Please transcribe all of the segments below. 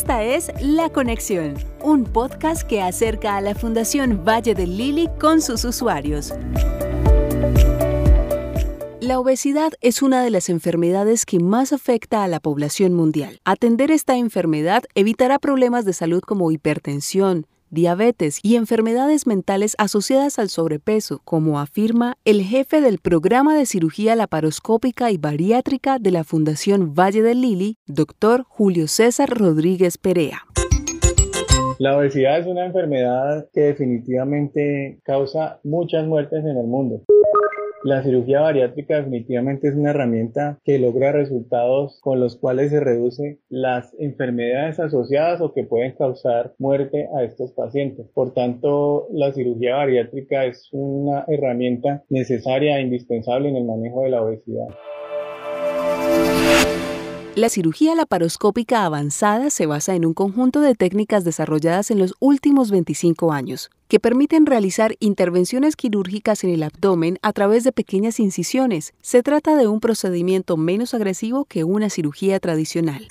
Esta es La Conexión, un podcast que acerca a la Fundación Valle del Lili con sus usuarios. La obesidad es una de las enfermedades que más afecta a la población mundial. Atender esta enfermedad evitará problemas de salud como hipertensión, diabetes y enfermedades mentales asociadas al sobrepeso, como afirma el jefe del programa de cirugía laparoscópica y bariátrica de la Fundación Valle del Lili, doctor Julio César Rodríguez Perea. La obesidad es una enfermedad que definitivamente causa muchas muertes en el mundo. La cirugía bariátrica definitivamente es una herramienta que logra resultados con los cuales se reduce las enfermedades asociadas o que pueden causar muerte a estos pacientes. Por tanto, la cirugía bariátrica es una herramienta necesaria e indispensable en el manejo de la obesidad. La cirugía laparoscópica avanzada se basa en un conjunto de técnicas desarrolladas en los últimos 25 años, que permiten realizar intervenciones quirúrgicas en el abdomen a través de pequeñas incisiones. Se trata de un procedimiento menos agresivo que una cirugía tradicional.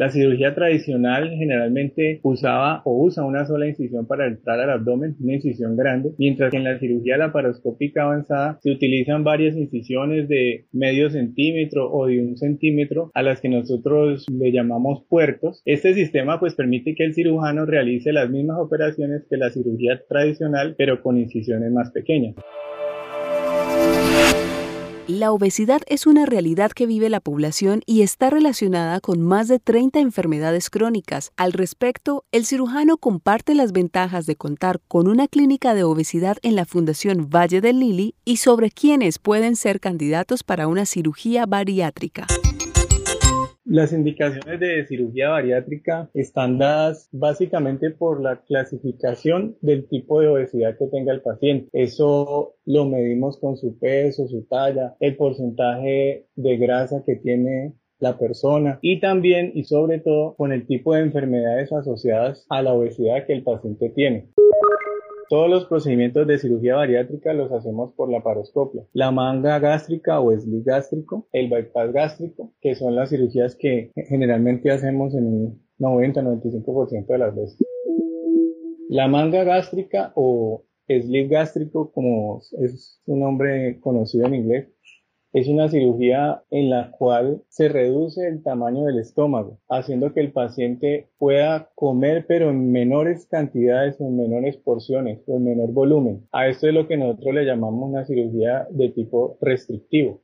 La cirugía tradicional generalmente usaba o usa una sola incisión para entrar al abdomen, una incisión grande, mientras que en la cirugía laparoscópica avanzada se utilizan varias incisiones de medio centímetro o de un centímetro a las que nosotros le llamamos puertos. Este sistema pues permite que el cirujano realice las mismas operaciones que la cirugía tradicional pero con incisiones más pequeñas. La obesidad es una realidad que vive la población y está relacionada con más de 30 enfermedades crónicas. Al respecto, el cirujano comparte las ventajas de contar con una clínica de obesidad en la Fundación Valle del Lili y sobre quiénes pueden ser candidatos para una cirugía bariátrica. Las indicaciones de cirugía bariátrica están dadas básicamente por la clasificación del tipo de obesidad que tenga el paciente. Eso lo medimos con su peso, su talla, el porcentaje de grasa que tiene la persona y también y sobre todo con el tipo de enfermedades asociadas a la obesidad que el paciente tiene. Todos los procedimientos de cirugía bariátrica los hacemos por la paroscopia. La manga gástrica o sleeve gástrico, el bypass gástrico, que son las cirugías que generalmente hacemos en un 90-95% de las veces. La manga gástrica o sleeve gástrico, como es un nombre conocido en inglés, es una cirugía en la cual se reduce el tamaño del estómago, haciendo que el paciente pueda comer pero en menores cantidades o en menores porciones o en menor volumen. A esto es lo que nosotros le llamamos una cirugía de tipo restrictivo.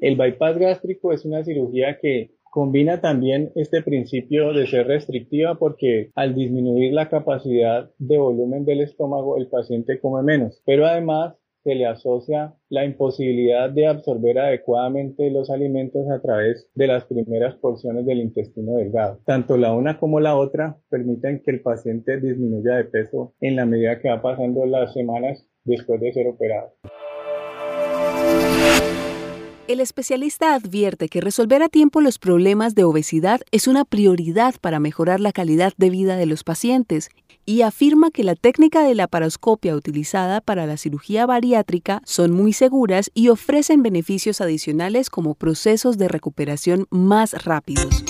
El bypass gástrico es una cirugía que combina también este principio de ser restrictiva porque al disminuir la capacidad de volumen del estómago el paciente come menos, pero además se le asocia la imposibilidad de absorber adecuadamente los alimentos a través de las primeras porciones del intestino delgado. Tanto la una como la otra permiten que el paciente disminuya de peso en la medida que va pasando las semanas después de ser operado. El especialista advierte que resolver a tiempo los problemas de obesidad es una prioridad para mejorar la calidad de vida de los pacientes y afirma que la técnica de la paroscopia utilizada para la cirugía bariátrica son muy seguras y ofrecen beneficios adicionales como procesos de recuperación más rápidos.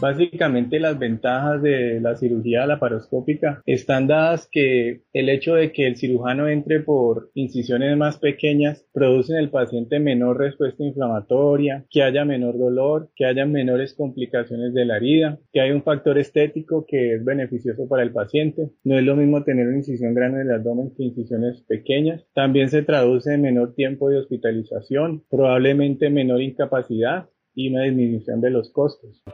Básicamente las ventajas de la cirugía laparoscópica están dadas que el hecho de que el cirujano entre por incisiones más pequeñas produce en el paciente menor respuesta inflamatoria, que haya menor dolor, que haya menores complicaciones de la herida, que hay un factor estético que es beneficioso para el paciente. No es lo mismo tener una incisión grande en el abdomen que incisiones pequeñas. También se traduce en menor tiempo de hospitalización, probablemente menor incapacidad y una disminución de los costos.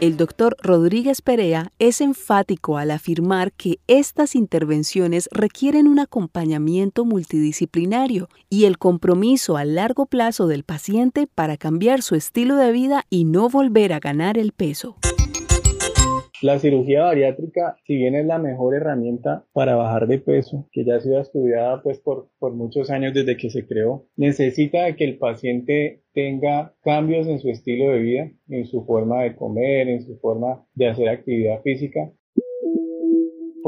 El doctor Rodríguez Perea es enfático al afirmar que estas intervenciones requieren un acompañamiento multidisciplinario y el compromiso a largo plazo del paciente para cambiar su estilo de vida y no volver a ganar el peso. La cirugía bariátrica, si bien es la mejor herramienta para bajar de peso, que ya ha sido estudiada pues por, por muchos años desde que se creó, necesita que el paciente tenga cambios en su estilo de vida, en su forma de comer, en su forma de hacer actividad física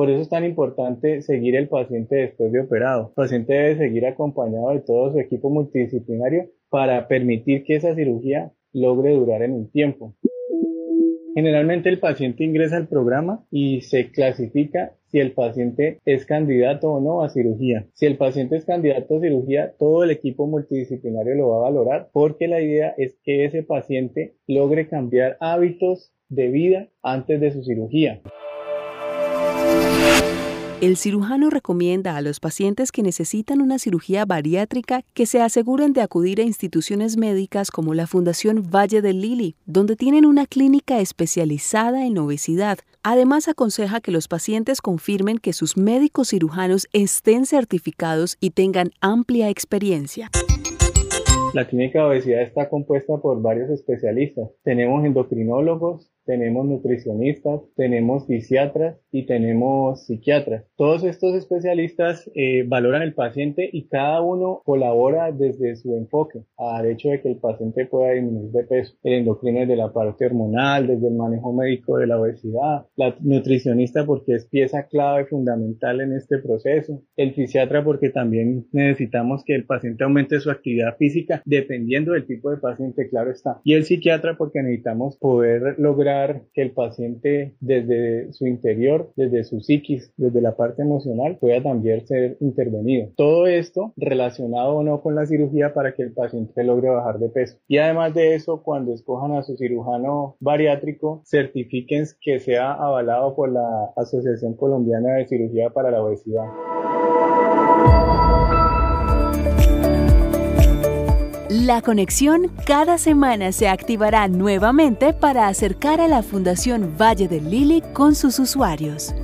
por eso es tan importante seguir el paciente después de operado. El paciente debe seguir acompañado de todo su equipo multidisciplinario para permitir que esa cirugía logre durar en un tiempo. Generalmente el paciente ingresa al programa y se clasifica si el paciente es candidato o no a cirugía. Si el paciente es candidato a cirugía, todo el equipo multidisciplinario lo va a valorar porque la idea es que ese paciente logre cambiar hábitos de vida antes de su cirugía. El cirujano recomienda a los pacientes que necesitan una cirugía bariátrica que se aseguren de acudir a instituciones médicas como la Fundación Valle del Lili, donde tienen una clínica especializada en obesidad. Además, aconseja que los pacientes confirmen que sus médicos cirujanos estén certificados y tengan amplia experiencia. La clínica de obesidad está compuesta por varios especialistas. Tenemos endocrinólogos, tenemos nutricionistas, tenemos fisiatras y tenemos psiquiatras. Todos estos especialistas eh, valoran el paciente y cada uno colabora desde su enfoque al hecho de que el paciente pueda disminuir de peso. El endocrino es de la parte hormonal, desde el manejo médico de la obesidad, la nutricionista porque es pieza clave fundamental en este proceso, el fisiatra porque también necesitamos que el paciente aumente su actividad física dependiendo del tipo de paciente, claro está, y el psiquiatra porque necesitamos poder lograr que el paciente desde su desde su psiquis, desde la parte emocional, pueda también ser intervenido. Todo esto relacionado o no con la cirugía para que el paciente logre bajar de peso. Y además de eso, cuando escojan a su cirujano bariátrico, certifiquen que sea avalado por la Asociación Colombiana de Cirugía para la Obesidad. La conexión cada semana se activará nuevamente para acercar a la Fundación Valle del Lili con sus usuarios.